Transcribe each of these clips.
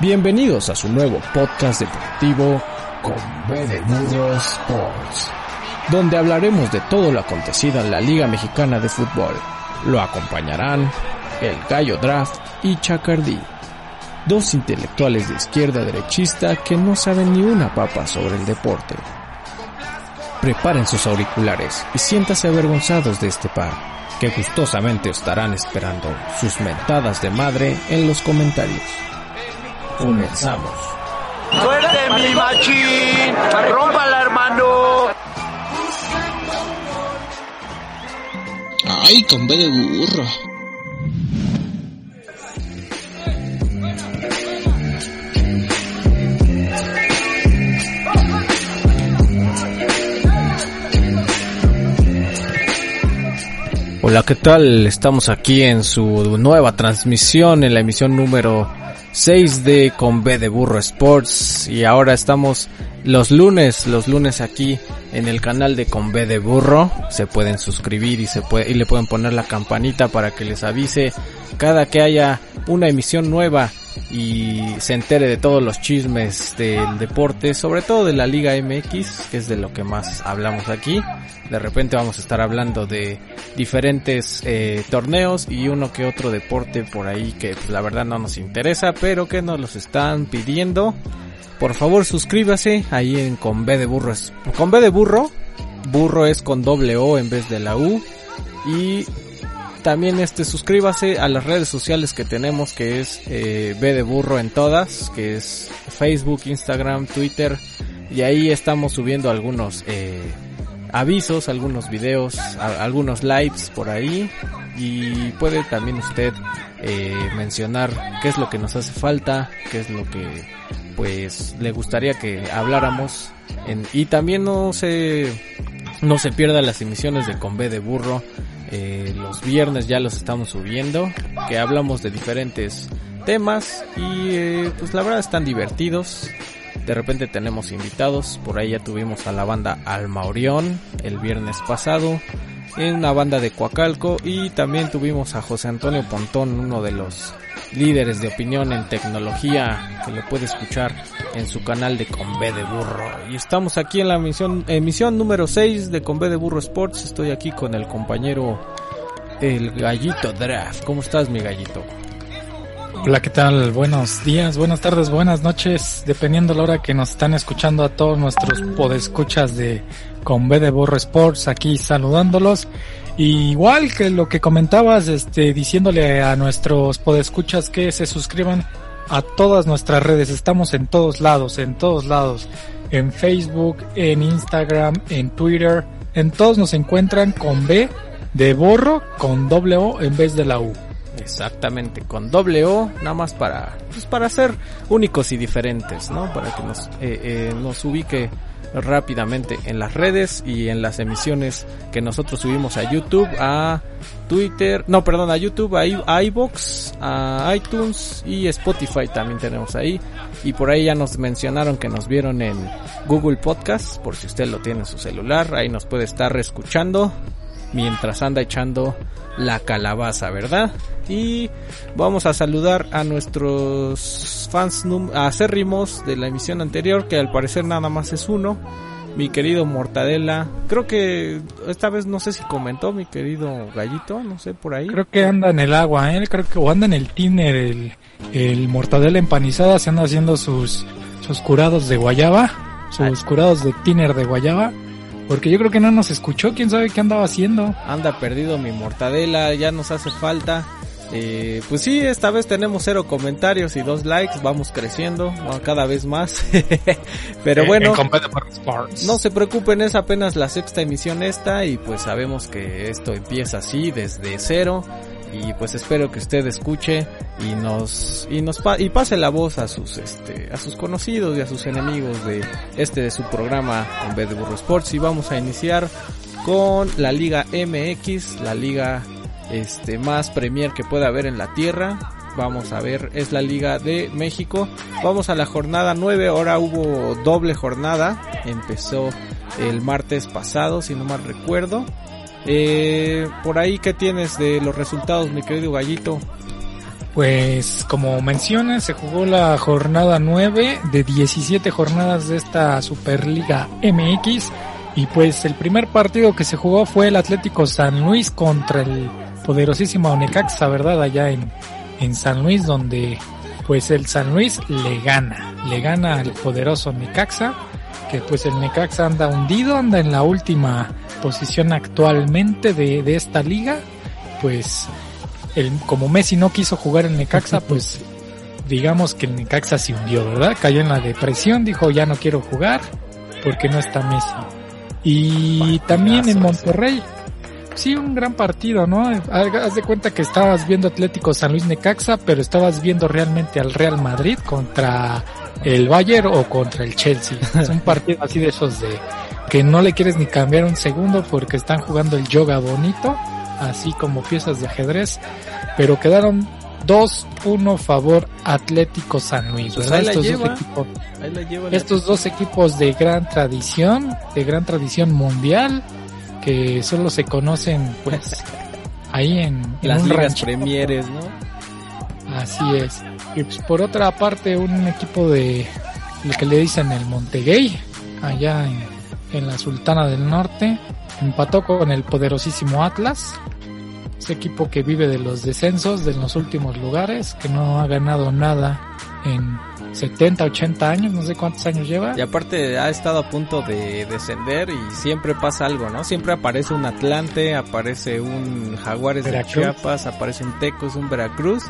Bienvenidos a su nuevo podcast deportivo con Sports, donde hablaremos de todo lo acontecido en la Liga Mexicana de Fútbol. Lo acompañarán el Gallo Draft y Chacardí, dos intelectuales de izquierda derechista que no saben ni una papa sobre el deporte. Preparen sus auriculares y siéntase avergonzados de este par, que gustosamente estarán esperando sus mentadas de madre en los comentarios. Comenzamos. ¡Suerte mi machín! ¡Rómpala, hermano! Ay, con B de burro. Hola, ¿qué tal? Estamos aquí en su nueva transmisión, en la emisión número 6 de Con B de Burro Sports. Y ahora estamos los lunes, los lunes aquí en el canal de Con B de Burro. Se pueden suscribir y se puede, y le pueden poner la campanita para que les avise cada que haya una emisión nueva y se entere de todos los chismes del deporte, sobre todo de la Liga MX, que es de lo que más hablamos aquí. De repente vamos a estar hablando de diferentes eh, torneos y uno que otro deporte por ahí que pues, la verdad no nos interesa, pero que nos los están pidiendo. Por favor suscríbase ahí en con B de burro. Con B de burro. Burro es con doble O en vez de la U. Y también este suscríbase a las redes sociales que tenemos que es eh, de burro en todas, que es Facebook, Instagram, Twitter y ahí estamos subiendo algunos eh, avisos, algunos videos, algunos lives por ahí y puede también usted eh, mencionar qué es lo que nos hace falta, qué es lo que pues le gustaría que habláramos y también no se no se pierda las emisiones de Con B de Burro. Eh, los viernes ya los estamos subiendo. Que hablamos de diferentes temas. Y eh, pues la verdad están divertidos. De repente tenemos invitados. Por ahí ya tuvimos a la banda Alma Orión el viernes pasado. En una banda de Coacalco. Y también tuvimos a José Antonio Pontón, uno de los líderes de opinión en tecnología que lo puede escuchar en su canal de Con B de Burro. Y estamos aquí en la emisión, emisión número 6 de Con B de Burro Sports. Estoy aquí con el compañero el Gallito Draft. ¿Cómo estás, mi gallito? Hola, ¿qué tal? Buenos días, buenas tardes, buenas noches, dependiendo la hora que nos están escuchando a todos nuestros podescuchas de Con B de Borro Sports, aquí saludándolos. Igual que lo que comentabas, este, diciéndole a nuestros podescuchas que se suscriban a todas nuestras redes, estamos en todos lados, en todos lados, en Facebook, en Instagram, en Twitter, en todos nos encuentran con B de borro con O en vez de la U. Exactamente, con doble O, nada más para, pues para ser únicos y diferentes, ¿no? Para que nos, eh, eh, nos ubique rápidamente en las redes y en las emisiones que nosotros subimos a YouTube, a Twitter, no, perdón, a YouTube, a, i- a iVoox, a iTunes y Spotify también tenemos ahí. Y por ahí ya nos mencionaron que nos vieron en Google Podcast, por si usted lo tiene en su celular, ahí nos puede estar escuchando mientras anda echando la calabaza, ¿verdad? Y vamos a saludar a nuestros fans acérrimos de la emisión anterior, que al parecer nada más es uno. Mi querido Mortadela, creo que esta vez no sé si comentó mi querido Gallito, no sé por ahí. Creo que anda en el agua, ¿eh? Creo que o anda en el tiner, el, el mortadela empanizada, se anda haciendo sus, sus curados de guayaba, sus curados de tiner de guayaba, porque yo creo que no nos escuchó, quién sabe qué andaba haciendo. anda perdido mi mortadela, ya nos hace falta. Eh, pues sí, esta vez tenemos cero comentarios y dos likes, vamos creciendo, cada vez más. Pero bueno, no se preocupen, es apenas la sexta emisión esta y pues sabemos que esto empieza así desde cero y pues espero que usted escuche y nos y nos y pase la voz a sus este a sus conocidos y a sus enemigos de este de su programa en vez de Burro Sports y vamos a iniciar con la Liga MX, la liga este más premier que pueda haber en la tierra. Vamos a ver, es la Liga de México. Vamos a la jornada 9, ahora hubo doble jornada. Empezó el martes pasado, si no mal recuerdo. Eh, por ahí, ¿qué tienes de los resultados, mi querido Gallito? Pues como mencionas, se jugó la jornada 9 de 17 jornadas de esta Superliga MX y pues el primer partido que se jugó fue el Atlético San Luis contra el poderosísimo Necaxa, ¿verdad? Allá en, en San Luis donde pues el San Luis le gana, le gana al poderoso Necaxa, que pues el Necaxa anda hundido, anda en la última posición actualmente de, de esta liga, pues el, como Messi no quiso jugar en Necaxa, pues digamos que el Necaxa se hundió, ¿verdad? Cayó en la depresión, dijo ya no quiero jugar porque no está Messi. Y también en Monterrey, sí, un gran partido, ¿no? Haz de cuenta que estabas viendo Atlético San Luis Necaxa, pero estabas viendo realmente al Real Madrid contra el Bayern o contra el Chelsea. Es un partido así de esos de que no le quieres ni cambiar un segundo porque están jugando el yoga bonito, así como piezas de ajedrez, pero quedaron 2-1 favor Atlético San Luis, Pues Estos, lleva. dos equipos, Ahí la lleva la- estos dos equipos de gran tradición, de gran tradición mundial, que solo se conocen pues ahí en, en las ligas premieres, ¿no? Así es. Y pues por otra parte un equipo de lo que le dicen el Montegay, allá en, en la Sultana del Norte, empató con el poderosísimo Atlas. Ese equipo que vive de los descensos de los últimos lugares, que no ha ganado nada en 70, 80 años, no sé cuántos años lleva. Y aparte ha estado a punto de descender y siempre pasa algo, ¿no? Siempre aparece un Atlante, aparece un Jaguares Veracruz. de Chiapas, aparece un Tecos, un Veracruz.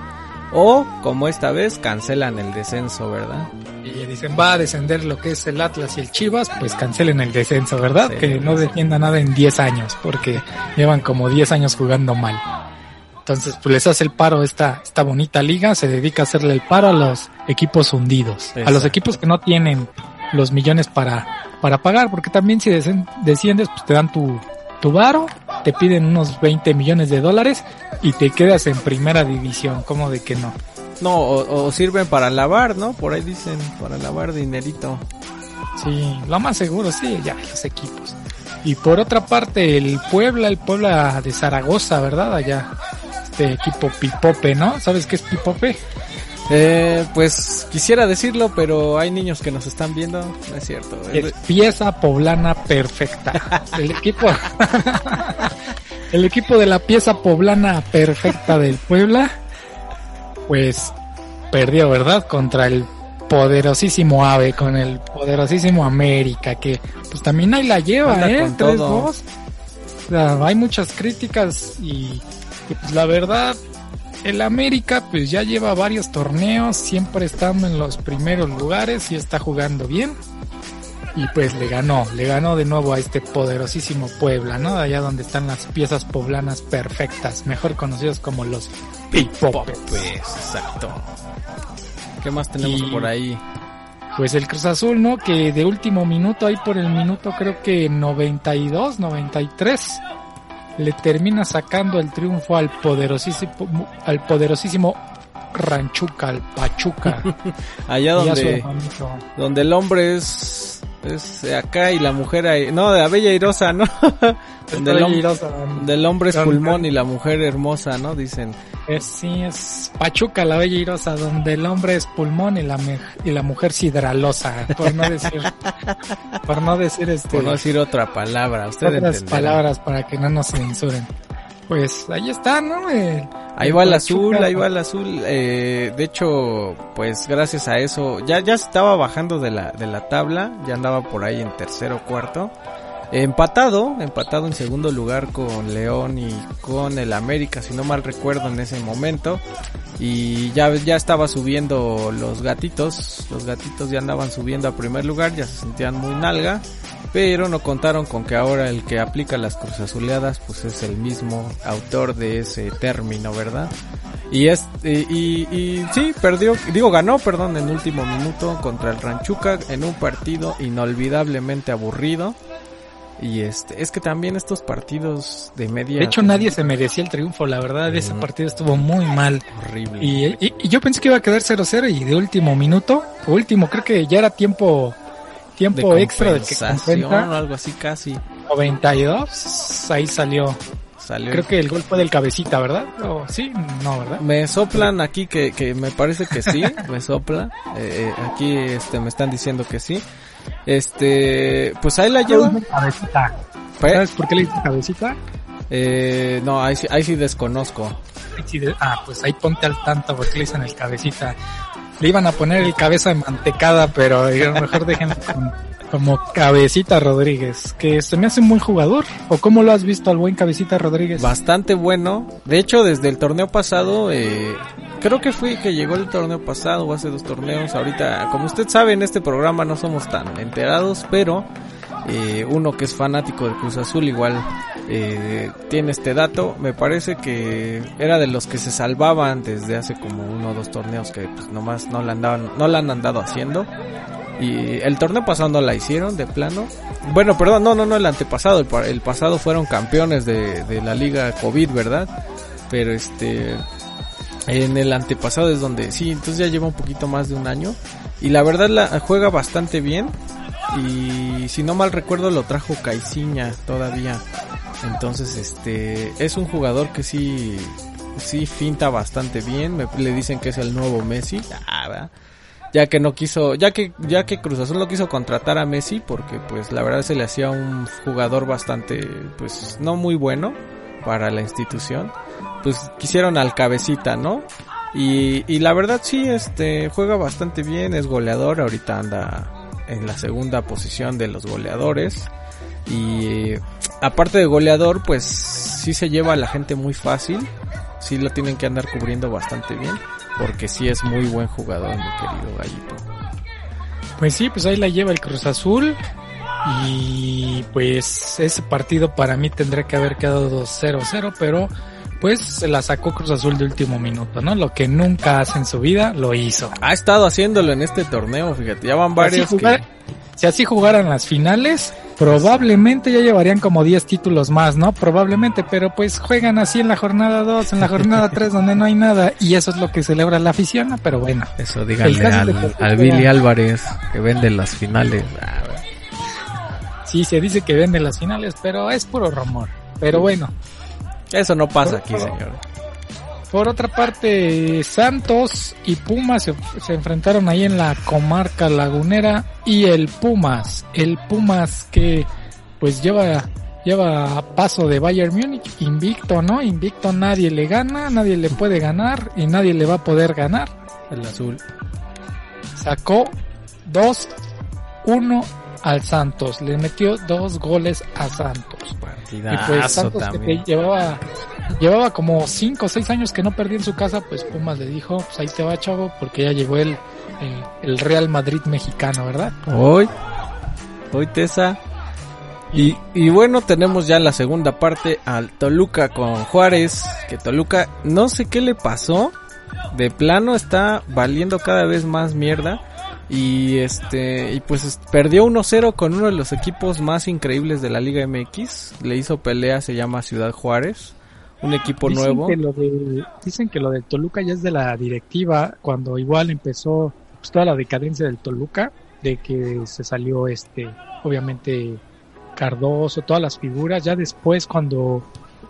O, como esta vez, cancelan el descenso, ¿verdad? Y dicen, va a descender lo que es el Atlas y el Chivas, pues cancelen el descenso, ¿verdad? Sí. que no defienda nada en 10 años, porque llevan como 10 años jugando mal. Entonces, pues les hace el paro esta, esta bonita liga, se dedica a hacerle el paro a los equipos hundidos, a los equipos que no tienen los millones para, para pagar, porque también si desciendes, pues te dan tu, tu varo, te piden unos 20 millones de dólares y te quedas en primera división, como de que no. No, o, o sirven para lavar, ¿no? Por ahí dicen, para lavar dinerito. Sí, lo más seguro, sí, ya, los equipos. Y por otra parte, el Puebla, el Puebla de Zaragoza, ¿verdad? Allá, este equipo Pipope, ¿no? ¿Sabes qué es Pipope? Eh, pues quisiera decirlo, pero hay niños que nos están viendo, no es cierto. Es pieza poblana perfecta. El equipo, el equipo de la pieza poblana perfecta del Puebla, pues perdió, ¿verdad? Contra el poderosísimo Ave, con el poderosísimo América, que pues también ahí la lleva, Anda ¿eh? con 3-2. todo. O sea, hay muchas críticas y, y, pues la verdad, el América pues ya lleva varios torneos, siempre estando en los primeros lugares y está jugando bien. Y pues le ganó, le ganó de nuevo a este poderosísimo Puebla, ¿no? De allá donde están las piezas poblanas perfectas, mejor conocidos como los Pipopes. Pues, exacto. ¿Qué más tenemos Y- por ahí? Pues el Cruz Azul, ¿no? Que de último minuto, ahí por el minuto creo que 92, 93, le termina sacando el triunfo al poderosísimo, al poderosísimo Ranchuca, al Pachuca. Allá donde, donde el hombre es, es acá y la mujer ahí, no, de la bella irosa, ¿no? donde, el Estoy hombre, irosa. donde el hombre es pulmón y la mujer hermosa, ¿no? Dicen. Es, sí, es Pachuca, la bella irosa, donde el hombre es pulmón y la, y la mujer sidralosa, por no decir, por no decir este, Por no decir otra palabra, usted otras palabras para que no nos censuren. Pues ahí está, ¿no? El- Ahí va el azul, ahí va el azul. Eh, de hecho, pues gracias a eso, ya, ya estaba bajando de la, de la tabla, ya andaba por ahí en tercero o cuarto. Empatado, empatado en segundo lugar con León y con el América, si no mal recuerdo en ese momento. Y ya, ya estaba subiendo los gatitos, los gatitos ya andaban subiendo a primer lugar, ya se sentían muy nalga. Pero no contaron con que ahora el que aplica las cruzazuleadas pues es el mismo autor de ese término, ¿verdad? Y es y, y, y sí, perdió, digo ganó, perdón, en último minuto contra el Ranchuca en un partido inolvidablemente aburrido. Y este, es que también estos partidos de media De hecho, nadie se merecía el triunfo, la verdad, ese Ujú. partido estuvo muy mal. horrible. Y, y- y yo pensé que iba a quedar 0-0 y de último minuto, último, creo que ya era tiempo tiempo de extra del que compensación o compensa, algo así casi. 92, ahí salió Salió Creo que el gol fue del cabecita, ¿verdad? ¿O sí? No, ¿verdad? Me soplan aquí que, que me parece que sí, me sopla. Eh, eh, aquí este me están diciendo que sí. Este, pues ahí la lleva. Cabecita. Pues, ¿Sabes por qué le dice cabecita? eh, no, ahí sí, ahí sí desconozco. Ah, pues ahí ponte al tanto porque le dicen el cabecita. Le iban a poner el cabeza de mantecada, pero mejor déjenlo con- como cabecita Rodríguez, que se me hace un buen jugador. ¿O cómo lo has visto al buen cabecita Rodríguez? Bastante bueno. De hecho, desde el torneo pasado, eh, creo que fue que llegó el torneo pasado o hace dos torneos. Ahorita, como usted sabe, en este programa no somos tan enterados, pero eh, uno que es fanático del Cruz Azul igual eh, tiene este dato. Me parece que era de los que se salvaban desde hace como uno o dos torneos que pues, nomás no la andaban, no la han andado haciendo. Y el torneo pasado no la hicieron de plano. Bueno, perdón, no, no, no, el antepasado. El, pa- el pasado fueron campeones de, la liga COVID, ¿verdad? Pero este, en el antepasado es donde, sí, entonces ya lleva un poquito más de un año. Y la verdad la juega bastante bien. Y si no mal recuerdo lo trajo Caiciña todavía. Entonces este, es un jugador que sí, sí finta bastante bien. Me, le dicen que es el nuevo Messi. Ah. Ya que no quiso, ya que ya que Cruz Azul no quiso contratar a Messi porque pues la verdad se le hacía un jugador bastante pues no muy bueno para la institución, pues quisieron al cabecita, ¿no? Y, y la verdad sí, este juega bastante bien, es goleador, ahorita anda en la segunda posición de los goleadores y aparte de goleador pues sí se lleva a la gente muy fácil, sí lo tienen que andar cubriendo bastante bien porque sí es muy buen jugador, mi querido Gallito. Pues sí, pues ahí la lleva el Cruz Azul. Y pues ese partido para mí tendría que haber quedado 2-0-0, pero pues se la sacó Cruz Azul de último minuto, ¿no? Lo que nunca hace en su vida, lo hizo. Ha estado haciéndolo en este torneo, fíjate, ya van Así varios que... jugar- Si así jugaran las finales, probablemente ya llevarían como 10 títulos más, ¿no? Probablemente, pero pues juegan así en la jornada 2, en la jornada 3 donde no hay nada y eso es lo que celebra la afición, ¿no? pero bueno. Eso, díganle al, al Billy Álvarez que vende las finales. Sí, se dice que venden las finales, pero es puro rumor. Pero bueno, Eso no pasa aquí, señor. Por otra parte, Santos y Pumas se, se enfrentaron ahí en la comarca lagunera y el Pumas, el Pumas que pues lleva lleva paso de Bayern Múnich, invicto, ¿no? Invicto, nadie le gana, nadie le puede ganar y nadie le va a poder ganar. El azul. Sacó 2-1 al Santos, le metió dos goles a Santos. Y Partidazo pues Santos que te llevaba, llevaba como 5 o 6 años que no perdía en su casa, pues Pumas le dijo, pues ahí te va chavo, porque ya llegó el, el, el Real Madrid mexicano, ¿verdad? Hoy, hoy Tesa. Y, y bueno, tenemos ya la segunda parte al Toluca con Juárez. Que Toluca, no sé qué le pasó. De plano está valiendo cada vez más mierda. Y este, y pues es- perdió 1-0 con uno de los equipos más increíbles de la Liga MX. Le hizo pelea, se llama Ciudad Juárez. Un equipo dicen nuevo. Que lo de, dicen que lo del Toluca ya es de la directiva, cuando igual empezó pues, toda la decadencia del Toluca, de que se salió este, obviamente Cardoso, todas las figuras, ya después cuando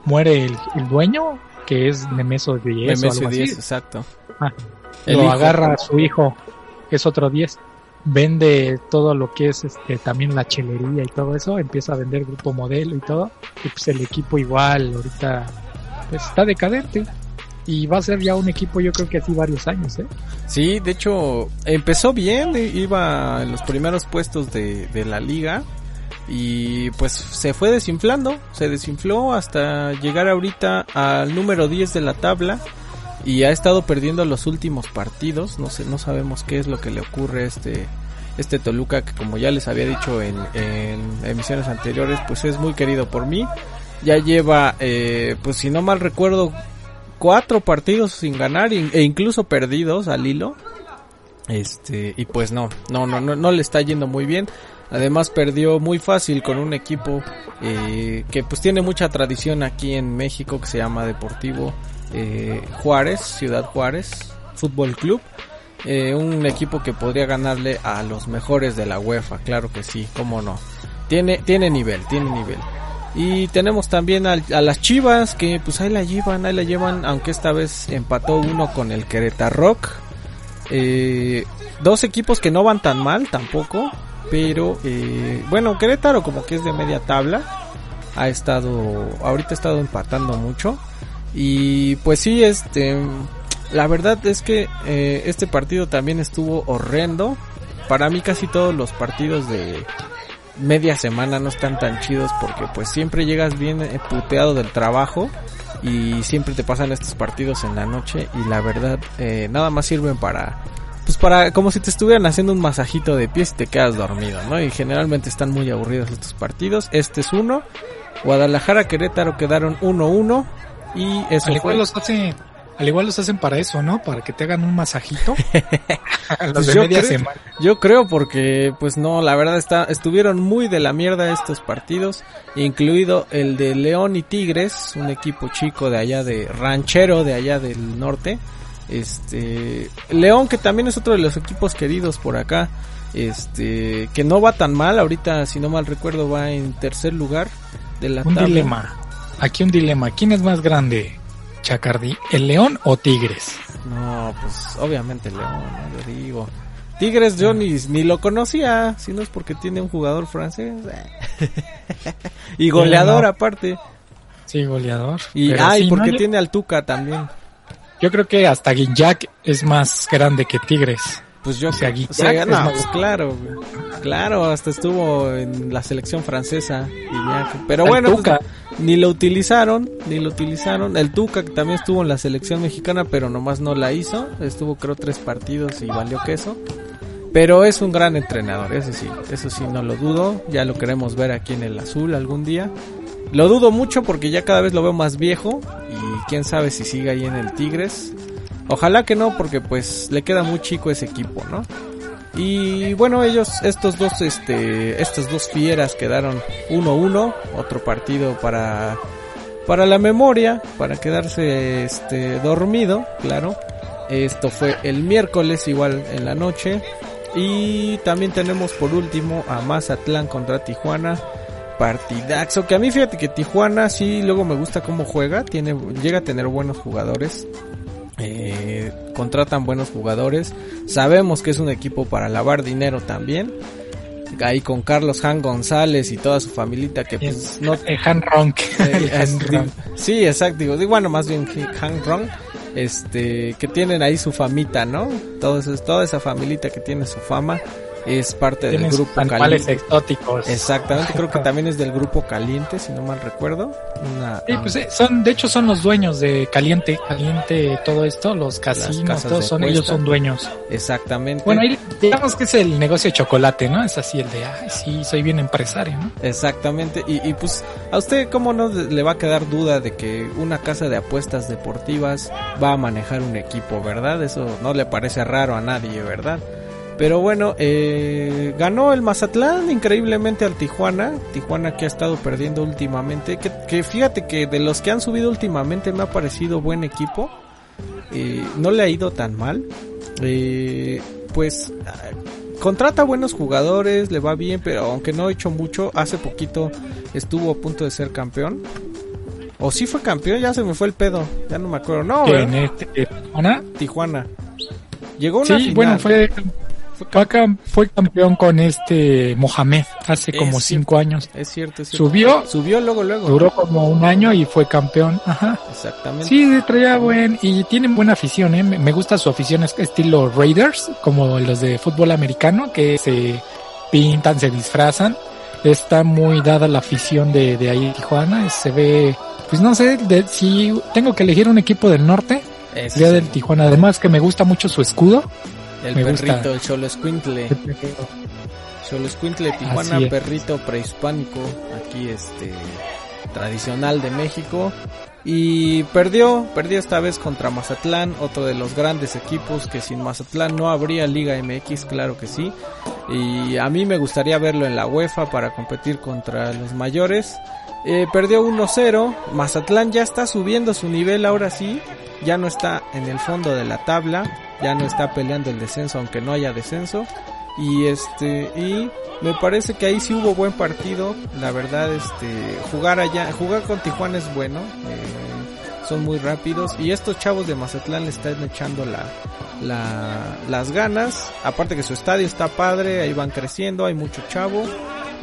muere el, el dueño, que es Nemeso 10 o algo MS10, así, exacto. Ah, lo hijo. agarra a su hijo, que es otro 10, vende todo lo que es este también la chelería y todo eso, empieza a vender grupo modelo y todo, y pues el equipo igual ahorita pues está decadente y va a ser ya un equipo yo creo que así varios años, ¿eh? Sí, de hecho, empezó bien, eh, iba en los primeros puestos de, la liga y pues se fue desinflando, se desinfló hasta llegar ahorita al número 10 de la tabla y ha estado perdiendo los últimos partidos, no sé, no sabemos qué es lo que le ocurre a este este Toluca que como ya les había dicho en, en emisiones anteriores, pues es muy querido por mí. Ya lleva, eh, pues si no mal recuerdo, cuatro partidos sin ganar e incluso perdidos al hilo. Este, y pues no, no, no, no, no le está yendo muy bien. Además perdió muy fácil con un equipo eh, que pues tiene mucha tradición aquí en México que se llama Deportivo eh, Juárez, Ciudad Juárez Fútbol Club. Eh, un equipo que podría ganarle a los mejores de la UEFA, claro que sí, cómo no. Tiene, tiene nivel, tiene nivel. Y tenemos también a, las Chivas que pues ahí la llevan, ahí la llevan, aunque esta vez empató uno con el Querétaro. Eh, dos equipos que no van tan mal tampoco, pero eh, bueno, Querétaro como que es de media tabla, ha estado, ahorita ha estado empatando mucho. Y pues sí, este, la verdad es que eh, este partido también estuvo horrendo. Para mí casi todos los partidos de media semana no están tan chidos porque pues siempre llegas bien eh, puteado del trabajo y siempre te pasan estos partidos en la noche y la verdad eh, nada más sirven para pues para como si te estuvieran haciendo un masajito de pies y te quedas dormido, ¿no? Y generalmente están muy aburridos estos partidos. Este es uno. Guadalajara Querétaro quedaron 1-1 y eso al igual los hace al igual los hacen para eso, ¿no? Para que te hagan un masajito. pues yo, creo, yo creo porque, pues no, la verdad está, estuvieron muy de la mierda estos partidos, incluido el de León y Tigres, un equipo chico de allá de ranchero de allá del norte. Este, León que también es otro de los equipos queridos por acá. Este, que no va tan mal, ahorita si no mal recuerdo va en tercer lugar de la Un dilema. Aquí un dilema. ¿Quién es más grande? Chacardi, ¿el León o Tigres? No, pues obviamente León, ¿no? yo digo. Tigres yo ni, ni, lo conocía, si no es porque tiene un jugador francés. y goleador aparte. Sí, goleador. Y ay, sí, porque no, tiene al Tuca también. Yo creo que hasta Guillac es más grande que Tigres. Pues yo sé, o sea, no, pues claro, claro, hasta estuvo en la selección francesa. Pero bueno, pues, ni lo utilizaron, ni lo utilizaron. El Tuca que también estuvo en la selección mexicana, pero nomás no la hizo. Estuvo creo tres partidos y valió queso. Pero es un gran entrenador, eso sí, eso sí no lo dudo. Ya lo queremos ver aquí en el azul algún día. Lo dudo mucho porque ya cada vez lo veo más viejo y quién sabe si sigue ahí en el Tigres. Ojalá que no, porque pues le queda muy chico ese equipo, ¿no? Y bueno, ellos, estos dos, este, estas dos fieras quedaron 1-1, otro partido para, para la memoria, para quedarse, este, dormido, claro. Esto fue el miércoles, igual en la noche. Y también tenemos por último a Mazatlán contra Tijuana. Partidaxo, que a mí fíjate que Tijuana sí luego me gusta cómo juega, tiene, llega a tener buenos jugadores. Eh, contratan buenos jugadores. Sabemos que es un equipo para lavar dinero también. Ahí con Carlos Han González y toda su familita que pues no... Eh, Han Ronk. Eh, sí, exacto. Digo, bueno, más bien Han Ronk. Este, que tienen ahí su famita, ¿no? Todo eso, toda esa familita que tiene su fama es parte del grupo caliente. exóticos. Exactamente, creo que también es del grupo caliente, si no mal recuerdo. Una, sí, pues son, de hecho son los dueños de caliente, caliente todo esto, los casinos, todos son ellos son dueños. Exactamente. Bueno, ahí digamos que es el negocio de chocolate, ¿no? Es así el de, ay, sí, soy bien empresario, ¿no? Exactamente. Y, y pues a usted cómo no le va a quedar duda de que una casa de apuestas deportivas va a manejar un equipo, ¿verdad? Eso no le parece raro a nadie, ¿verdad? Pero bueno, eh, ganó el Mazatlán increíblemente al Tijuana. Tijuana que ha estado perdiendo últimamente. Que, que fíjate que de los que han subido últimamente me ha parecido buen equipo. Eh, no le ha ido tan mal. Eh, pues contrata buenos jugadores, le va bien, pero aunque no ha hecho mucho, hace poquito estuvo a punto de ser campeón. O sí fue campeón, ya se me fue el pedo, ya no me acuerdo. No, ¿En este, Tijuana? Tijuana. Llegó una sí, bueno, fue fue, fue campeón con este Mohamed hace como es cinco años. Es cierto, es cierto. Subió. Subió luego, luego. Duró como un año y fue campeón. Ajá. Exactamente. Sí, traía buen, y tienen buena afición, eh. Me gusta su afición es estilo Raiders, como los de fútbol americano, que se pintan, se disfrazan. Está muy dada la afición de, de ahí Tijuana. Se ve, pues no sé, de, si tengo que elegir un equipo del norte, sería del Tijuana. Además que me gusta mucho su escudo. El Me perrito, gusta. el Cholo Escuintle. Cholo Escuintle, Tijuana, perrito prehispánico, aquí este tradicional de México. Y perdió, perdió esta vez contra Mazatlán, otro de los grandes equipos que sin Mazatlán no habría Liga MX, claro que sí. Y a mí me gustaría verlo en la UEFA para competir contra los mayores. Eh, perdió 1-0, Mazatlán ya está subiendo su nivel ahora sí, ya no está en el fondo de la tabla, ya no está peleando el descenso aunque no haya descenso Y este, y me parece que ahí sí hubo buen partido. La verdad, este, jugar allá, jugar con Tijuana es bueno. Eh, son muy rápidos. Y estos chavos de Mazatlán le están echando la, la, las ganas. Aparte que su estadio está padre, ahí van creciendo, hay mucho chavo.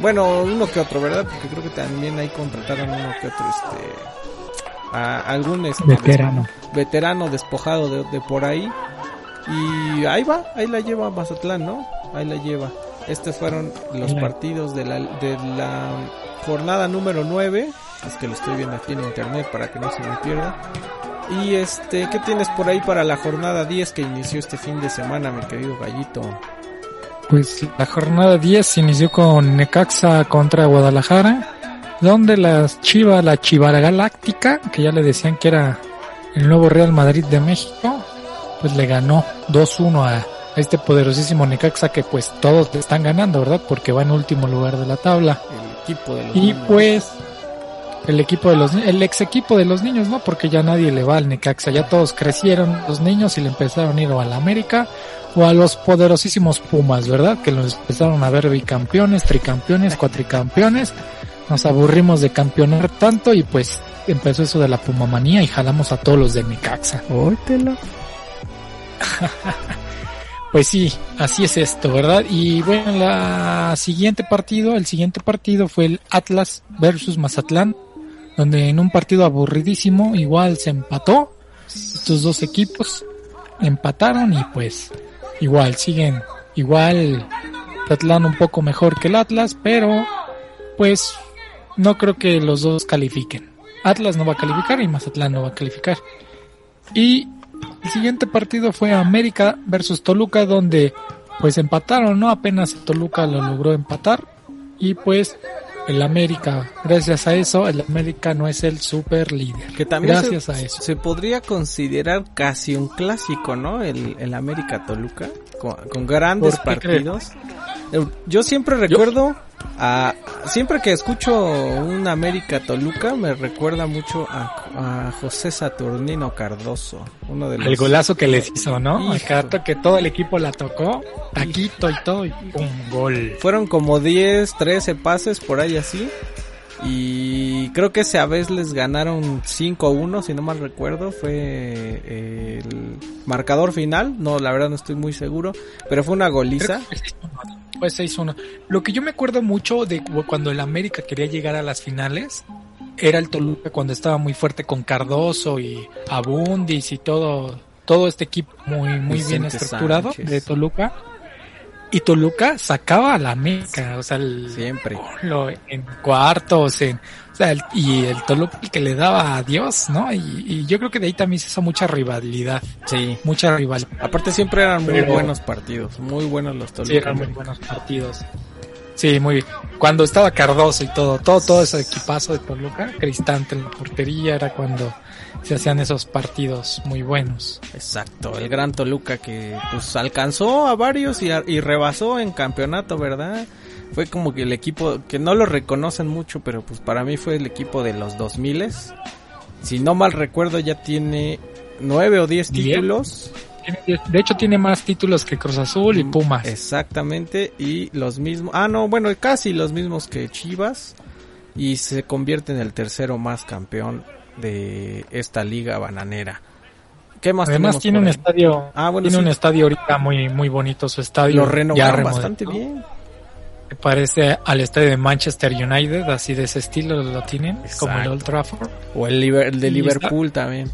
Bueno, uno que otro, ¿verdad? Porque creo que también ahí contrataron uno que otro, este, a algún este, veterano. veterano despojado de, de por ahí. Y ahí va, ahí la lleva Mazatlán, ¿no? Ahí la lleva. Estos fueron los partidos de la, de la jornada número 9. Es que lo estoy viendo aquí en internet para que no se me pierda. Y este, ¿qué tienes por ahí para la jornada 10 que inició este fin de semana, mi querido gallito? Pues la jornada 10 inició con Necaxa contra Guadalajara, donde las Chivas, la Chivara Galáctica, que ya le decían que era el nuevo Real Madrid de México, pues le ganó 2-1 a este poderosísimo Necaxa que pues todos le están ganando, ¿verdad? Porque va en último lugar de la tabla. El equipo de los Y niños. pues el equipo de los el ex equipo de los niños, ¿no? Porque ya nadie le va al Necaxa, ya todos crecieron los niños y le empezaron a ir o al América o a los poderosísimos Pumas, ¿verdad? Que los empezaron a ver bicampeones, tricampeones, cuatricampeones. Nos aburrimos de campeonar tanto y pues empezó eso de la pumamanía y jalamos a todos los de Necaxa. Pues sí, así es esto, ¿verdad? Y bueno, la siguiente partido, el siguiente partido fue el Atlas versus Mazatlán, donde en un partido aburridísimo igual se empató. Estos dos equipos empataron y pues igual siguen, igual Mazatlán un poco mejor que el Atlas, pero pues no creo que los dos califiquen. Atlas no va a calificar y Mazatlán no va a calificar. Y el siguiente partido fue América versus Toluca, donde pues empataron, ¿no? Apenas Toluca lo logró empatar. Y pues el América, gracias a eso, el América no es el super líder. Que también gracias se, a eso. se podría considerar casi un clásico, ¿no? El, el América Toluca, con, con grandes ¿Por qué partidos. Yo siempre recuerdo a siempre que escucho un América Toluca me recuerda mucho a, a José Saturnino Cardoso, uno de los El golazo que les hizo, ¿no? Hijo. Que todo el equipo la tocó, taquito y todo, y un gol. Fueron como 10, 13 pases por ahí así. Y creo que esa vez les ganaron 5-1, si no mal recuerdo. Fue eh, el marcador final. No, la verdad no estoy muy seguro. Pero fue una goliza. Fue 6-1. Lo que yo me acuerdo mucho de cu- cuando el América quería llegar a las finales era el Toluca cuando estaba muy fuerte con Cardoso y Abundis y todo todo este equipo muy muy bien estructurado Sánchez. de Toluca. Y Toluca sacaba a la América, o sea, el, Siempre. lo- en cuartos, en, o sea, el- y el Toluca el que le daba a Dios, ¿no? Y, y yo creo que de ahí también se hizo mucha rivalidad, Sí. mucha rivalidad. Aparte siempre eran muy Pero- buenos partidos. Muy buenos los Toluca. Sí, eran muy buenos partidos. Sí, muy bien. Cuando estaba Cardoso y todo, todo, todo ese equipazo de Toluca, Cristante en la portería, era cuando se hacían esos partidos muy buenos. Exacto, el gran Toluca que pues alcanzó a varios y, a- y rebasó en campeonato, ¿verdad? Fue como que el equipo que no lo reconocen mucho, pero pues para mí fue el equipo de los 2000 Si no mal recuerdo ya tiene nueve o diez títulos. De hecho, tiene más títulos que Cruz Azul y Pumas. Exactamente, y los mismos, ah no, bueno, casi los mismos que Chivas. Y se convierte en el tercero más campeón de esta liga bananera. ¿Qué más Además tiene un ahí? estadio, Ah, bueno, tiene sí. un estadio ahorita muy muy bonito su estadio. Lo renovaron bastante bien. Parece al estadio de Manchester United, así de ese estilo lo tienen, como el Exacto. Old Trafford. O el, el de Liverpool también.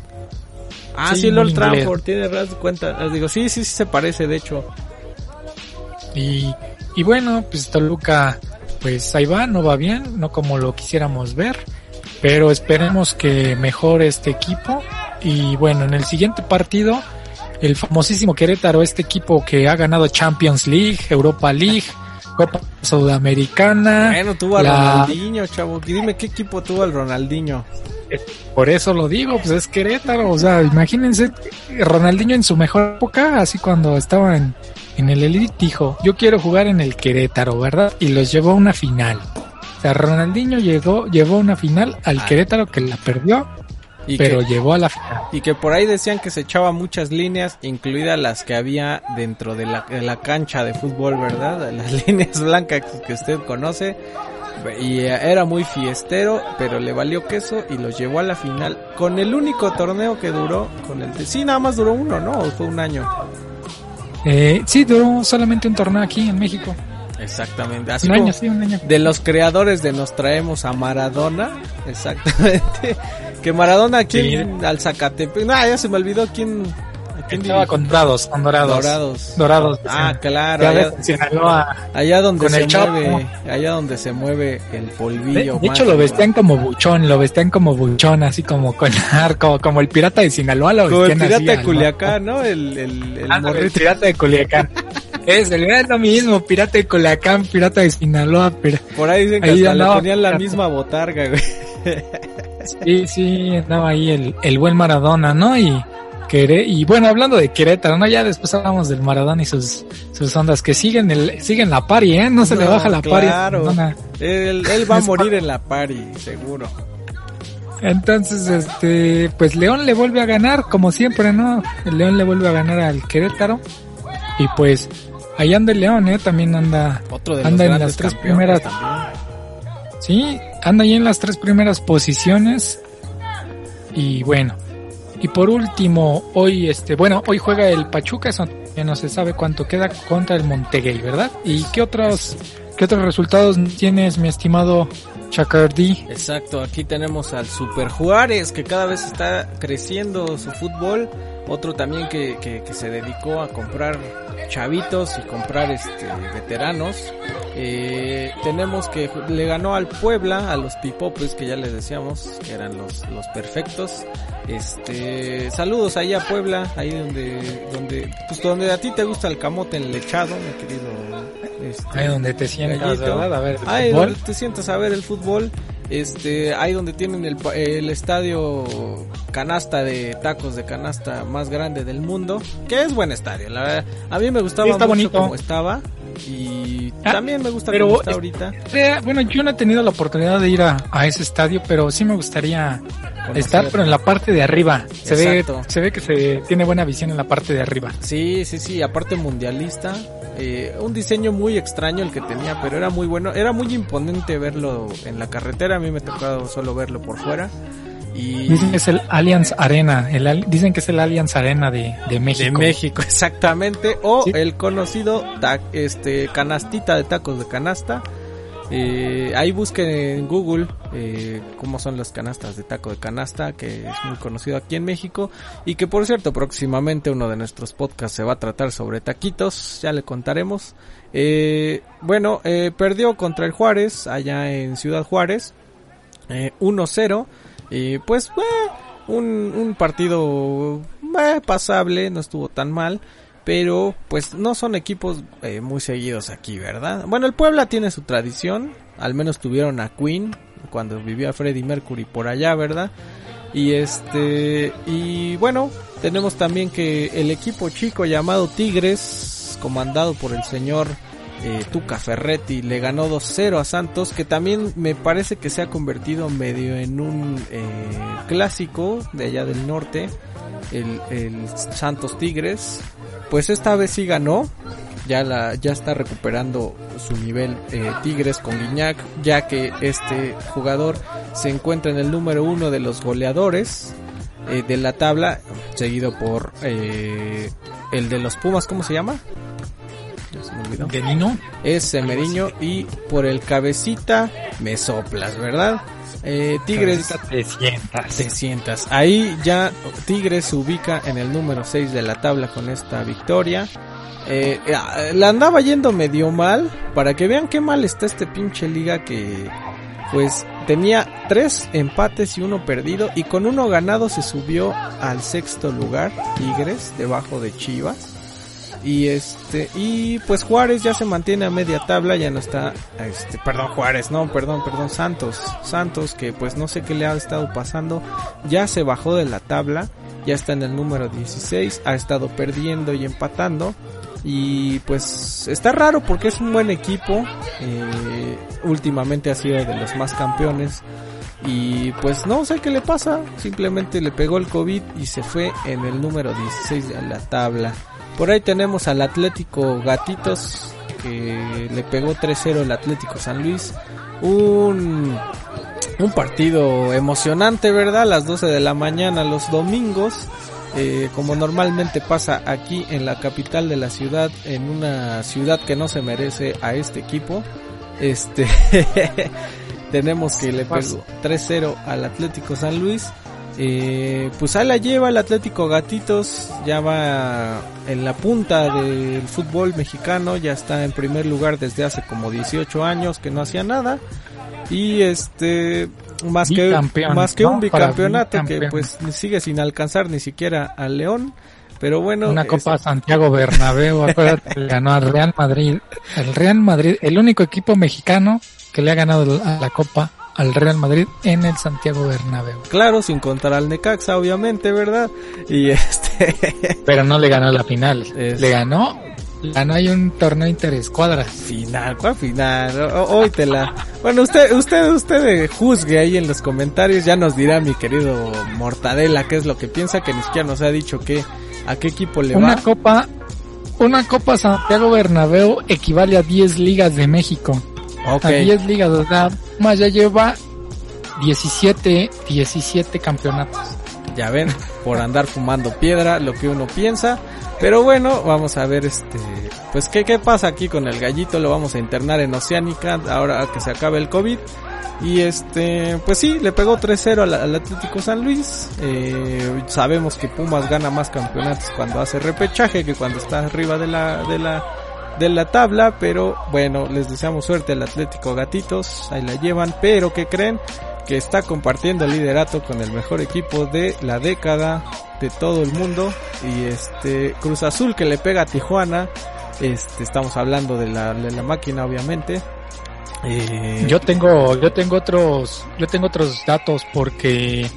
Ah, sí, Sí, el Old. Trafford, tiene cuenta. Les digo, sí, sí, sí se parece, de hecho. Y, y bueno, pues Toluca, pues ahí va, no va bien, no como lo quisiéramos ver, pero esperemos que mejore este equipo. Y bueno, en el siguiente partido, el famosísimo Querétaro, este equipo que ha ganado Champions League, Europa League, Copa Sudamericana. Bueno, tuvo a la- Ronaldinho, chavo. Dime qué equipo tuvo el Ronaldinho. Por eso lo digo, pues es Querétaro, o sea, imagínense Ronaldinho en su mejor época, así cuando estaba en, en el Elite, dijo, yo quiero jugar en el Querétaro, ¿verdad? Y los llevó a una final. Sea, Ronaldinho llegó, llevó a una final al Ah. Querétaro que la perdió pero llegó a la final. Y que por ahí decían que se echaba muchas líneas, incluidas las que había dentro de la, de la cancha de fútbol, ¿verdad? Las líneas blancas que usted conoce. Y era muy fiestero, pero le valió queso y los llevó a la final con el único torneo que duró, con el de... Sí, nada más duró uno, ¿no? ¿O fue un año? Eh, sí, duró solamente un torneo aquí en México. Exactamente. Así un año, sí, un año. De los creadores de Nos Traemos a Maradona. Exactamente. que Maradona aquí al Zacatepec. No, ya se me olvidó quién estaba con dorados, con dorados. Dorados. Ah, claro. Allá, donde se mueve, allá donde se mueve el polvillo. De, hecho lo vestían como buchón, lo vestían como buchón, así como con arco, como el pirata de Sinaloa lo Como el pirata de Culiacán, ¿no? El, el, el, ah, el pirata de Culiacán. es, el, es lo mismo, pirata de Culiacán, pirata de Sinaloa, pero... Por ahí dicen que hasta le ponían la misma botarga, güey. Sí, sí, andaba ahí el, el buen Maradona, ¿no? Y y bueno, hablando de Querétaro, ¿no? Ya después hablamos del Maradona y sus, sus ondas que siguen el, siguen la pari, ¿eh? No se le baja la pari. Él, él va a morir en la pari, seguro. Entonces, este, pues León le vuelve a ganar, como siempre, ¿no? El León le vuelve a ganar al Querétaro. Y pues, ahí anda el León, ¿eh? También anda, anda en las tres primeras. Sí, anda ahí en las tres primeras posiciones. Y bueno, y por último, hoy este, bueno, hoy juega el Pachuca, eso ya no se sabe cuánto queda contra el Monteguey, ¿verdad? ¿Y qué otros qué otros resultados tienes, mi estimado Chacardi? Exacto, aquí tenemos al Super Juárez que cada vez está creciendo su fútbol, otro también que, que, que se dedicó a comprar chavitos y comprar este veteranos. Eh, tenemos que le ganó al Puebla, a los pipopes que ya les decíamos que eran los, los perfectos. Este, saludos ahí a Puebla, ahí donde, donde, pues donde a ti te gusta el camote en lechado, mi querido. Este, ahí donde te sientas, A ver ahí donde te sientas a ver el fútbol. Este, ahí donde tienen el, el estadio canasta de tacos de canasta más grande del mundo, que es buen estadio, la verdad. A mí me gustaba mucho bonito. como estaba y también me gusta pero, está ahorita. bueno, yo no he tenido la oportunidad de ir a, a ese estadio, pero sí me gustaría estar, pero en la parte de arriba. Se ve, se ve que se tiene buena visión en la parte de arriba. Sí, sí, sí, aparte mundialista. Eh, un diseño muy extraño el que tenía, pero era muy bueno. Era muy imponente verlo en la carretera. A mí me tocado solo verlo por fuera. Y... Dicen que es el Allianz Arena, el, dicen que es el Allianz Arena de, de México. De México, exactamente. O el conocido este canastita de tacos de canasta. Eh, ahí busquen en Google eh, cómo son las canastas de taco de canasta, que es muy conocido aquí en México. Y que por cierto, próximamente uno de nuestros podcasts se va a tratar sobre taquitos, ya le contaremos. Eh, bueno, eh, perdió contra el Juárez, allá en Ciudad Juárez, 1-0. Y pues, un, un partido pasable, no estuvo tan mal pero pues no son equipos eh, muy seguidos aquí, ¿verdad? Bueno, el Puebla tiene su tradición, al menos tuvieron a Queen cuando vivía Freddie Mercury por allá, ¿verdad? Y este y bueno, tenemos también que el equipo chico llamado Tigres, comandado por el señor eh, Tuca Ferretti le ganó 2-0 a Santos, que también me parece que se ha convertido medio en un eh, clásico de allá del norte, el, Santos Tigres. Pues esta vez sí ganó, ya, la, ya está recuperando su nivel eh, Tigres con Guiñac, ya que este jugador se encuentra en el número uno de los goleadores de la tabla, seguido por el de los Pumas, ¿cómo se llama? ¿De Es Semeriño y por el cabecita me soplas, ¿verdad? Eh, Tigres te sientas. te sientas. Ahí ya Tigres se ubica en el número 6 de la tabla con esta victoria. Eh, eh, la andaba yendo medio mal. Para que vean qué mal está este pinche liga que pues tenía tres empates y uno perdido y con uno ganado se subió al sexto lugar Tigres debajo de Chivas. Y este, y pues Juárez ya se mantiene a media tabla, ya no está, este, perdón Juárez, no, perdón, perdón, Santos, Santos que pues no sé qué le ha estado pasando, ya se bajó de la tabla, ya está en el número 16, ha estado perdiendo y empatando, y pues está raro porque es un buen equipo, eh, últimamente ha sido de los más campeones, Y pues no sé qué le pasa, simplemente le pegó el COVID y se fue en el número 16 de la tabla. Por ahí tenemos al Atlético Gatitos que le pegó 3-0 el Atlético San Luis. Un, un partido emocionante, ¿verdad? A las 12 de la mañana los domingos. Eh, como normalmente pasa aquí en la capital de la ciudad, en una ciudad que no se merece a este equipo. Este tenemos que le pegó 3-0 al Atlético San Luis. Eh, pues ahí la lleva el Atlético Gatitos, ya va en la punta del fútbol mexicano, ya está en primer lugar desde hace como 18 años que no hacía nada. Y este, más que, más que un bicampeonato que pues sigue sin alcanzar ni siquiera al León. Pero bueno. Una Copa Santiago Bernabéu, acuérdate, ganó al Real Madrid. El Real Madrid, el único equipo mexicano que le ha ganado la Copa al Real Madrid en el Santiago Bernabéu. Claro, sin contar al Necaxa, obviamente, ¿verdad? Y este... Pero no le ganó la final. Le ganó ganó hay un torneo interescuadras. Final, ¿cuál final? Hoy te la... Bueno, usted, usted, usted juzgue ahí en los comentarios, ya nos dirá mi querido Mortadela qué es lo que piensa, que ni siquiera nos ha dicho que, a qué equipo le una Copa, una Copa Santiago Bernabéu equivale a 10 ligas de México. A 10 ligas, o sea, más ya lleva 17, 17 campeonatos. Ya ven, por andar fumando piedra, lo que uno piensa. Pero bueno, vamos a ver este, pues qué, qué pasa aquí con el gallito, lo vamos a internar en Oceánica ahora que se acabe el COVID. Y este, pues sí, le pegó 3-0 al, Atlético San Luis. Eh, sabemos que Pumas gana más campeonatos cuando hace repechaje que cuando está arriba de la, de la, de la tabla. Pero bueno, les deseamos suerte al Atlético Gatitos, ahí la llevan. Pero ¿qué creen? Que está compartiendo el liderato con el mejor equipo de la década de todo el mundo y este Cruz Azul que le pega a Tijuana este estamos hablando de la, de la máquina obviamente eh... yo tengo yo tengo otros yo tengo otros datos porque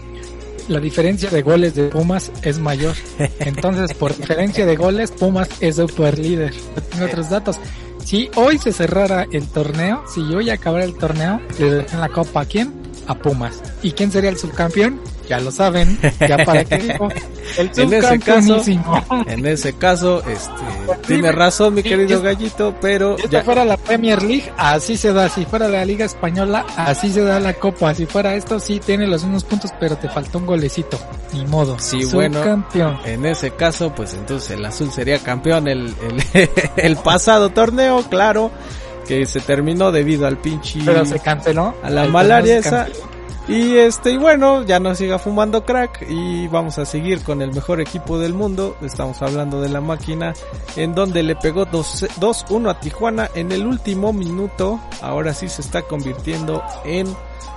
la diferencia de goles de Pumas es mayor. Entonces por diferencia de goles Pumas es super líder tengo otros datos si hoy se cerrara el torneo si hoy acabara el torneo le dejan la copa a quién a Pumas. Y quién sería el subcampeón ya lo saben, ya para qué digo, el en ese caso, en ese caso, este, tiene razón mi querido gallito, pero si ya fuera la Premier League, así se da, si fuera la Liga Española, así se da la Copa, si fuera esto, sí tiene los mismos puntos, pero te faltó un golecito, ni modo, sí, bueno, campeón. en ese caso, pues entonces el azul sería campeón el, el, el pasado torneo, claro, que se terminó debido al pinche... Pero se canceló. A la malaria esa. Y este, y bueno, ya no siga fumando crack y vamos a seguir con el mejor equipo del mundo. Estamos hablando de la máquina en donde le pegó 2-1 a Tijuana en el último minuto. Ahora sí se está convirtiendo en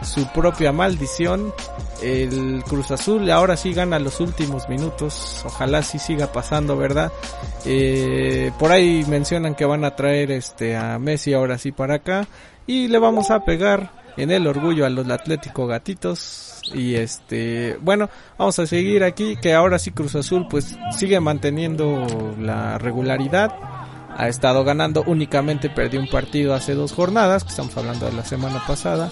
su propia maldición. El Cruz Azul ahora sí gana los últimos minutos. Ojalá sí siga pasando, ¿verdad? Eh, por ahí mencionan que van a traer este a Messi ahora sí para acá. Y le vamos a pegar en el orgullo a los Atlético Gatitos. Y este, bueno, vamos a seguir aquí que ahora sí Cruz Azul pues sigue manteniendo la regularidad. Ha estado ganando, únicamente perdió un partido hace dos jornadas, estamos hablando de la semana pasada.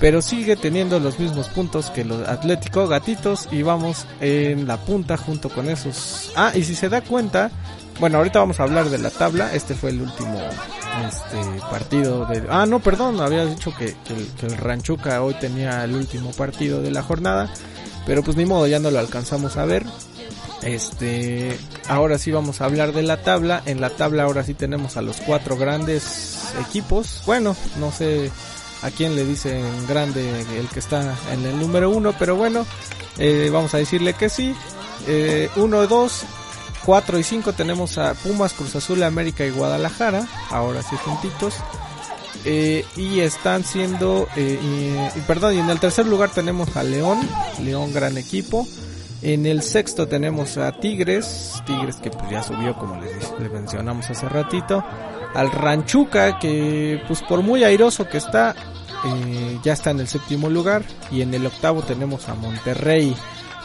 Pero sigue teniendo los mismos puntos que los Atlético Gatitos y vamos en la punta junto con esos. Ah, y si se da cuenta, bueno, ahorita vamos a hablar de la tabla. Este fue el último este partido de... Ah, no, perdón, había dicho que, el, Ranchuca hoy tenía el último partido de la jornada. Pero pues ni modo, ya no lo alcanzamos a ver. Este, ahora sí vamos a hablar de la tabla. En la tabla ahora sí tenemos a los cuatro grandes equipos. Bueno, no sé a quién le dicen grande el que está en el número uno, pero bueno, eh, vamos a decirle que sí. Eh, uno, dos, 4 y 5 tenemos a Pumas, Cruz Azul, América y Guadalajara, ahora sí juntitos. Eh, y están siendo, eh, perdón, y en el tercer lugar tenemos a León, León gran equipo. En el sexto tenemos a Tigres, Tigres que pues ya subió como les, mencionamos hace ratito. Al Ranchuca que pues por muy airoso que está, eh, ya está en el séptimo lugar. Y en el octavo tenemos a Monterrey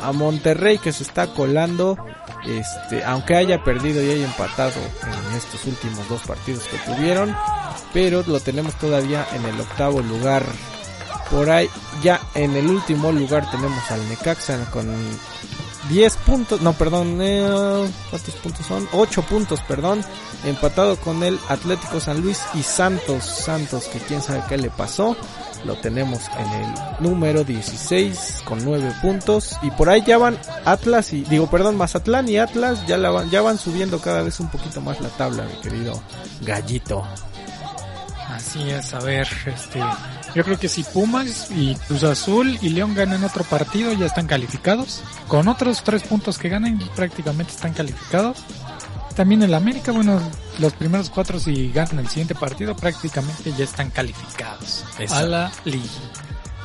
a Monterrey que se está colando, este, aunque haya perdido y haya empatado en estos últimos dos partidos que tuvieron, pero lo tenemos todavía en el octavo lugar. Por ahí ya en el último lugar tenemos al Necaxa con 10 puntos, no, perdón, eh, ¿cuántos puntos son? 8 puntos, perdón, empatado con el Atlético San Luis y Santos, Santos, que quién sabe qué le pasó, lo tenemos en el número 16 con 9 puntos y por ahí ya van Atlas y, digo, perdón, Mazatlán y Atlas ya, la van, ya van subiendo cada vez un poquito más la tabla, mi querido gallito. Así es, a ver, este, yo creo que si Pumas y Cruz Azul y León ganan otro partido ya están calificados. Con otros tres puntos que ganen prácticamente están calificados. También el América, bueno, los primeros cuatro si ganan el siguiente partido prácticamente ya están calificados a la liga.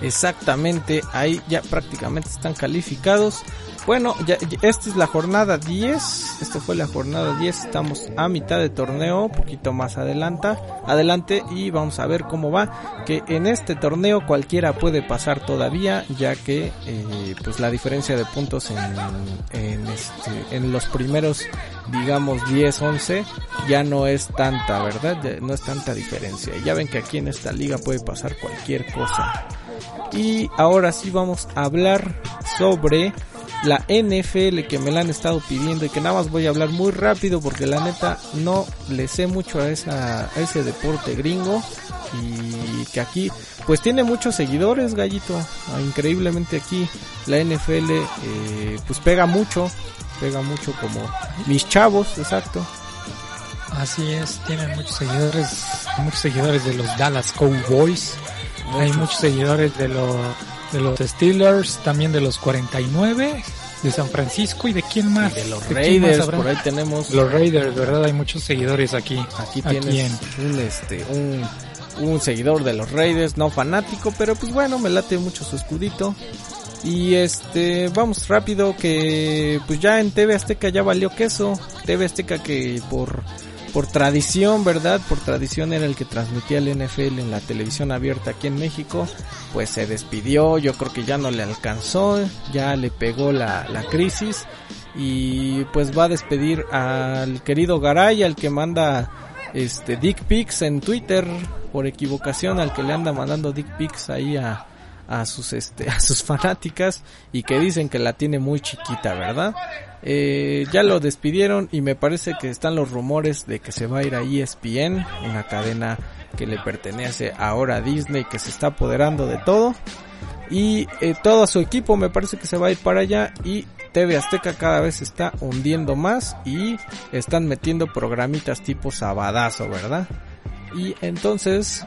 Exactamente, ahí ya prácticamente están calificados. Bueno, ya, esta es la jornada 10. Esta fue la jornada 10. Estamos a mitad de torneo, poquito más adelanta, adelante y vamos a ver cómo va. Que en este torneo cualquiera puede pasar todavía, ya que eh, pues la diferencia de puntos en, en, este, en los primeros, digamos 10, 11 ya no es tanta, ¿verdad? no es tanta diferencia. Ya ven que aquí en esta liga puede pasar cualquier cosa. Y ahora sí vamos a hablar sobre la NFL que me la han estado pidiendo y que nada más voy a hablar muy rápido porque la neta no le sé mucho a, esa, ese deporte gringo. Y que aquí pues tiene muchos seguidores gallito. Ah, increíblemente aquí la NFL eh, pues pega mucho pega mucho como mis chavos exacto. Así es tienen muchos seguidores muchos seguidores de los Dallas Cowboys hay muchos seguidores de los de los Steelers, también de los 49 de San Francisco y de quién más. de los Raiders, por ahí tenemos. Los Raiders, ¿verdad? Hay muchos seguidores aquí. Aquí tienes un, este, un, un seguidor de los Raiders, no fanático, pero pues bueno, me late mucho su escudito. Y este, vamos rápido que pues ya en TV Azteca ya valió queso. TV Azteca que por por tradición, ¿verdad? Por tradición era el que transmitía el NFL en la televisión abierta aquí en México, pues se despidió, yo creo que ya no le alcanzó, ya le pegó la, la crisis y pues va a despedir al querido Garay, al que manda este dick pics en Twitter por equivocación, al que le anda mandando dick pics ahí a, a sus este a sus fanáticas y que dicen que la tiene muy chiquita, ¿verdad? Eh, ya lo despidieron y me parece que están los rumores de que se va a ir a ESPN, una cadena que le pertenece ahora a Disney que se está apoderando de todo. Y eh, todo su equipo me parece que se va a ir para allá y TV Azteca cada vez se está hundiendo más y están metiendo programitas tipo sabadazo, ¿verdad? Y entonces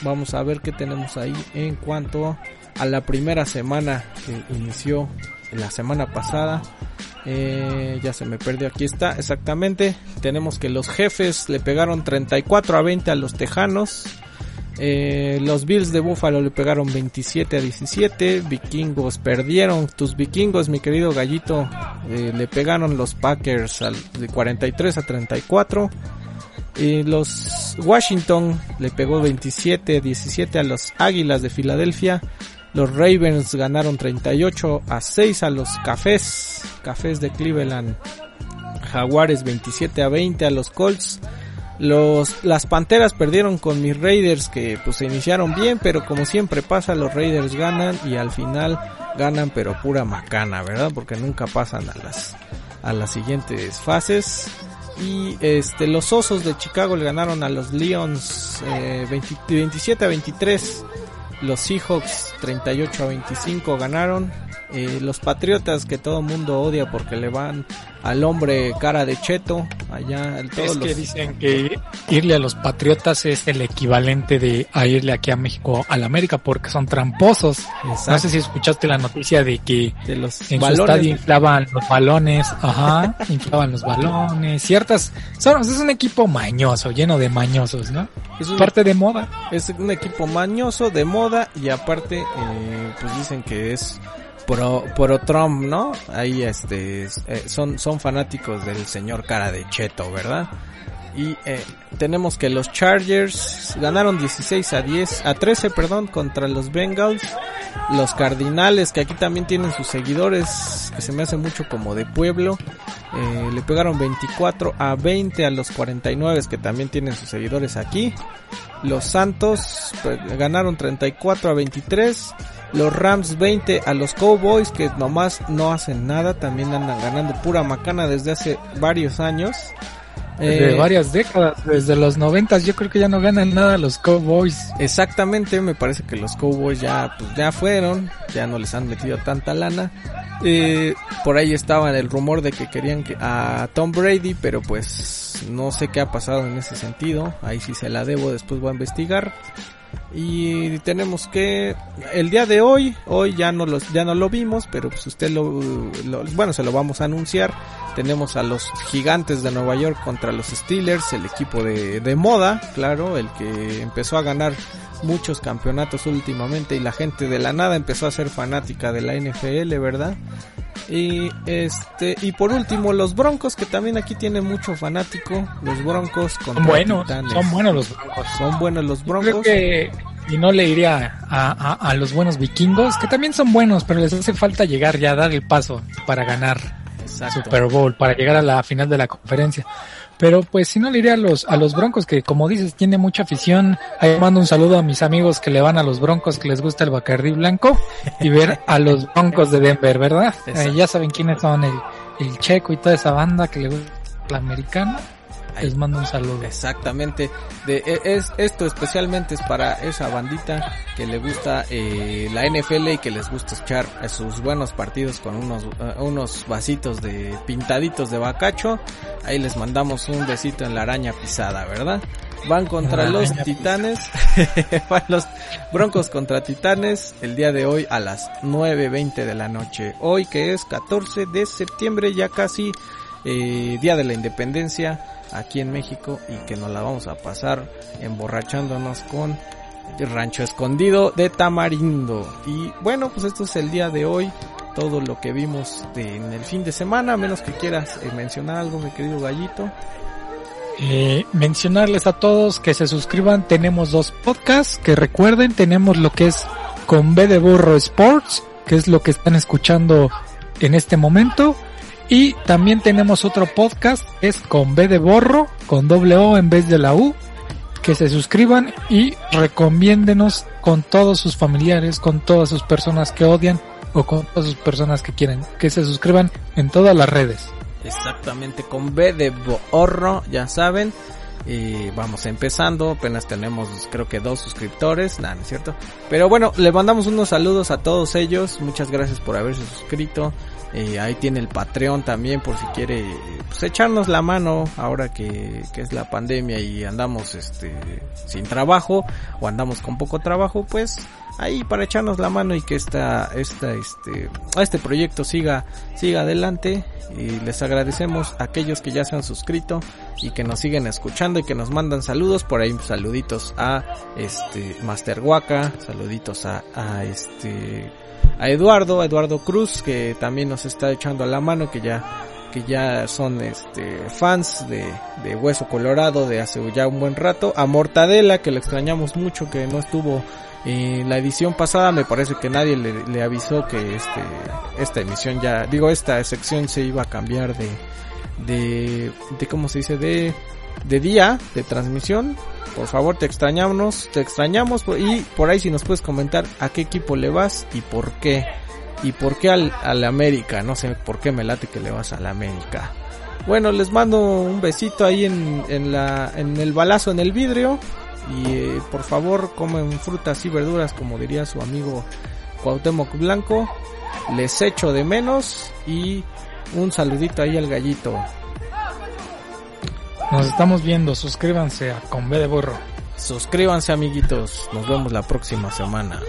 vamos a ver qué tenemos ahí en cuanto a la primera semana que inició la semana pasada. Eh, ya se me perdió. Aquí está, exactamente. Tenemos que los jefes le pegaron 34 a 20 a los Tejanos. Eh, los Bills de Buffalo le pegaron 27 a 17. Vikingos perdieron. Tus vikingos, mi querido gallito, eh, le pegaron los Packers de 43 a 34. Y los Washington le pegó 27 a 17 a los Águilas de Filadelfia. Los Ravens ganaron 38 a 6 a los Cafés, Cafés de Cleveland. Jaguares 27 a 20 a los Colts. Los, las Panteras perdieron con mis Raiders que pues se iniciaron bien, pero como siempre pasa, los Raiders ganan y al final ganan pero pura macana, ¿verdad? Porque nunca pasan a las, a las siguientes fases. Y este, los Osos de Chicago le ganaron a los Lions eh, 27 a 23. Los Seahawks 38 a 25 ganaron. Eh, los Patriotas que todo mundo odia porque le van al hombre cara de cheto allá todos es que dicen que irle a los patriotas es el equivalente de a irle aquí a México a la América porque son tramposos. No sé si escuchaste la noticia de que de los en balones. su estadio inflaban los balones ajá inflaban los balones ciertas son, es un equipo mañoso lleno de mañosos no es parte de moda. es un equipo mañoso de moda y aparte eh, pues dicen que es pro, pro Trump, ¿no? Ahí este eh, son son fanáticos del señor cara de cheto, ¿verdad? Y eh, tenemos que los Chargers ganaron 16 a 10 a 13, perdón, contra los Bengals. Los Cardinales que aquí también tienen sus seguidores, que se me hace mucho como de pueblo, eh, le pegaron 24 a 20 a los 49 que también tienen sus seguidores aquí. Los Santos pues, ganaron 34 a 23. Los Rams 20 a los Cowboys que nomás no hacen nada. También andan ganando pura macana desde hace varios años. De eh, varias décadas, desde los noventas yo creo que ya no ganan nada los Cowboys. Exactamente, me parece que los Cowboys ya, pues, ya fueron, ya no les han metido tanta lana. Eh, por ahí estaba el rumor de que querían que, a Tom Brady, pero pues no sé qué ha pasado en ese sentido. Ahí sí se la debo, después voy a investigar. Y tenemos que el día de hoy, hoy ya no los ya no lo vimos, pero pues usted lo, bueno, se lo vamos a anunciar. Tenemos a los Gigantes de Nueva York contra los Steelers, el equipo de, de moda, claro, el que empezó a ganar muchos campeonatos últimamente y la gente de la nada empezó a ser fanática de la NFL, ¿verdad? Y este y por último los Broncos que también aquí tienen mucho fanático, los Broncos con son buenos, son buenos los Broncos. Son buenos los Broncos. que y no le iría a, a, los buenos vikingos, que también son buenos, pero les hace falta llegar ya, dar el paso para ganar Super Bowl, para llegar a la final de la conferencia. Pero pues si no le iría a los, a los Broncos, que como dices, tiene mucha afición. Ahí mando un saludo a mis amigos que le van a los Broncos, que les gusta el Bacardí Blanco, y ver a los Broncos de Denver, ¿verdad? Eh, ya saben quiénes son el, el Checo y toda esa banda que le gusta el les mando un saludo. Exactamente. De, e, es, esto especialmente es para esa bandita que le gusta eh, la NFL y que les gusta echar sus buenos partidos con unos, uh, unos vasitos de pintaditos de bacacho. Ahí les mandamos un besito en la araña pisada, ¿verdad? Van contra los titanes. Van los broncos contra titanes el día de hoy a las 9.20 de la noche. Hoy que es 14 de septiembre, ya casi eh, Día de la Independencia aquí en México y que nos la vamos a pasar emborrachándonos con Rancho Escondido de Tamarindo. Y bueno, pues esto es el día de hoy, todo lo que vimos en el fin de semana, menos que quieras eh, mencionar algo, mi querido gallito. Eh, mencionarles a todos que se suscriban, tenemos dos podcasts, que recuerden, tenemos lo que es con B de Burro Sports, que es lo que están escuchando en este momento, y también tenemos otro podcast, es con B de borro, con doble O en vez de la U. Que se suscriban y recomiéndenos con todos sus familiares, con todas sus personas que odian o con todas sus personas que quieren. Que se suscriban en todas las redes. Exactamente, con B de borro, ya saben. Y vamos empezando, apenas tenemos creo que dos suscriptores, nada, ¿no es cierto? Pero bueno, le mandamos unos saludos a todos ellos, muchas gracias por haberse suscrito. Eh, ahí tiene el Patreon también por si quiere pues, echarnos la mano ahora que, que, es la pandemia y andamos este sin trabajo o andamos con poco trabajo, pues ahí para echarnos la mano y que esta, esta, este, este proyecto siga, siga adelante. Y les agradecemos a aquellos que ya se han suscrito y que nos siguen escuchando y que nos mandan saludos. Por ahí saluditos a este Master Waka, saluditos a, este a Eduardo, a Eduardo Cruz, que también nos está echando la mano, que ya, que ya son este, fans de, de Hueso Colorado de hace ya un buen rato, a Mortadela, que le extrañamos mucho, que no estuvo en la edición pasada, me parece que nadie le, le avisó que este, esta emisión ya, digo, esta sección se iba a cambiar de, de, de ¿cómo se dice? De, de día de transmisión por favor, te extrañamos, te extrañamos y por ahí si nos puedes comentar a qué equipo le vas y por qué. Y por qué al, al América, no sé por qué me late que le vas al América. Bueno, les mando un besito ahí en, en, la, en el balazo en el vidrio. Y eh, por favor comen frutas y verduras como diría su amigo Cuauhtémoc Blanco. Les echo de menos y un saludito ahí al gallito. Nos estamos viendo, suscríbanse a Con B de Burro. Suscríbanse amiguitos, nos vemos la próxima semana.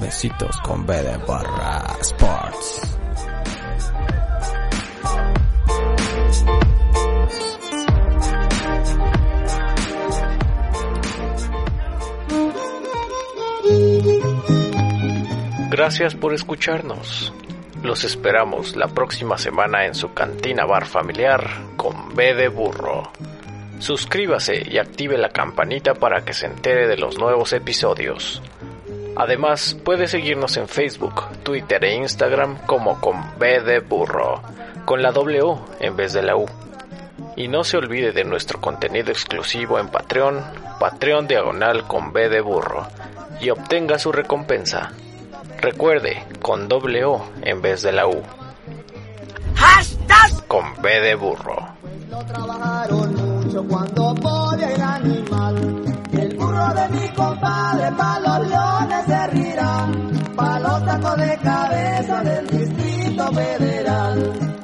Besitos con B de Barra Sports. Gracias por escucharnos. Los esperamos la próxima semana en su cantina bar familiar con B de burro. Suscríbase y active la campanita para que se entere de los nuevos episodios. Además, puede seguirnos en Facebook, Twitter e Instagram como con B de burro, con la W en vez de la U. Y no se olvide de nuestro contenido exclusivo en Patreon, Patreon Diagonal con B de burro, y obtenga su recompensa. Recuerde, con doble O en vez de la U. ¡Hashtag! Con B de burro. Lo trabajaron mucho cuando podía el animal. El burro de mi compadre pa' los leones se rirán. Pa' los tacos de cabeza del Distrito Federal.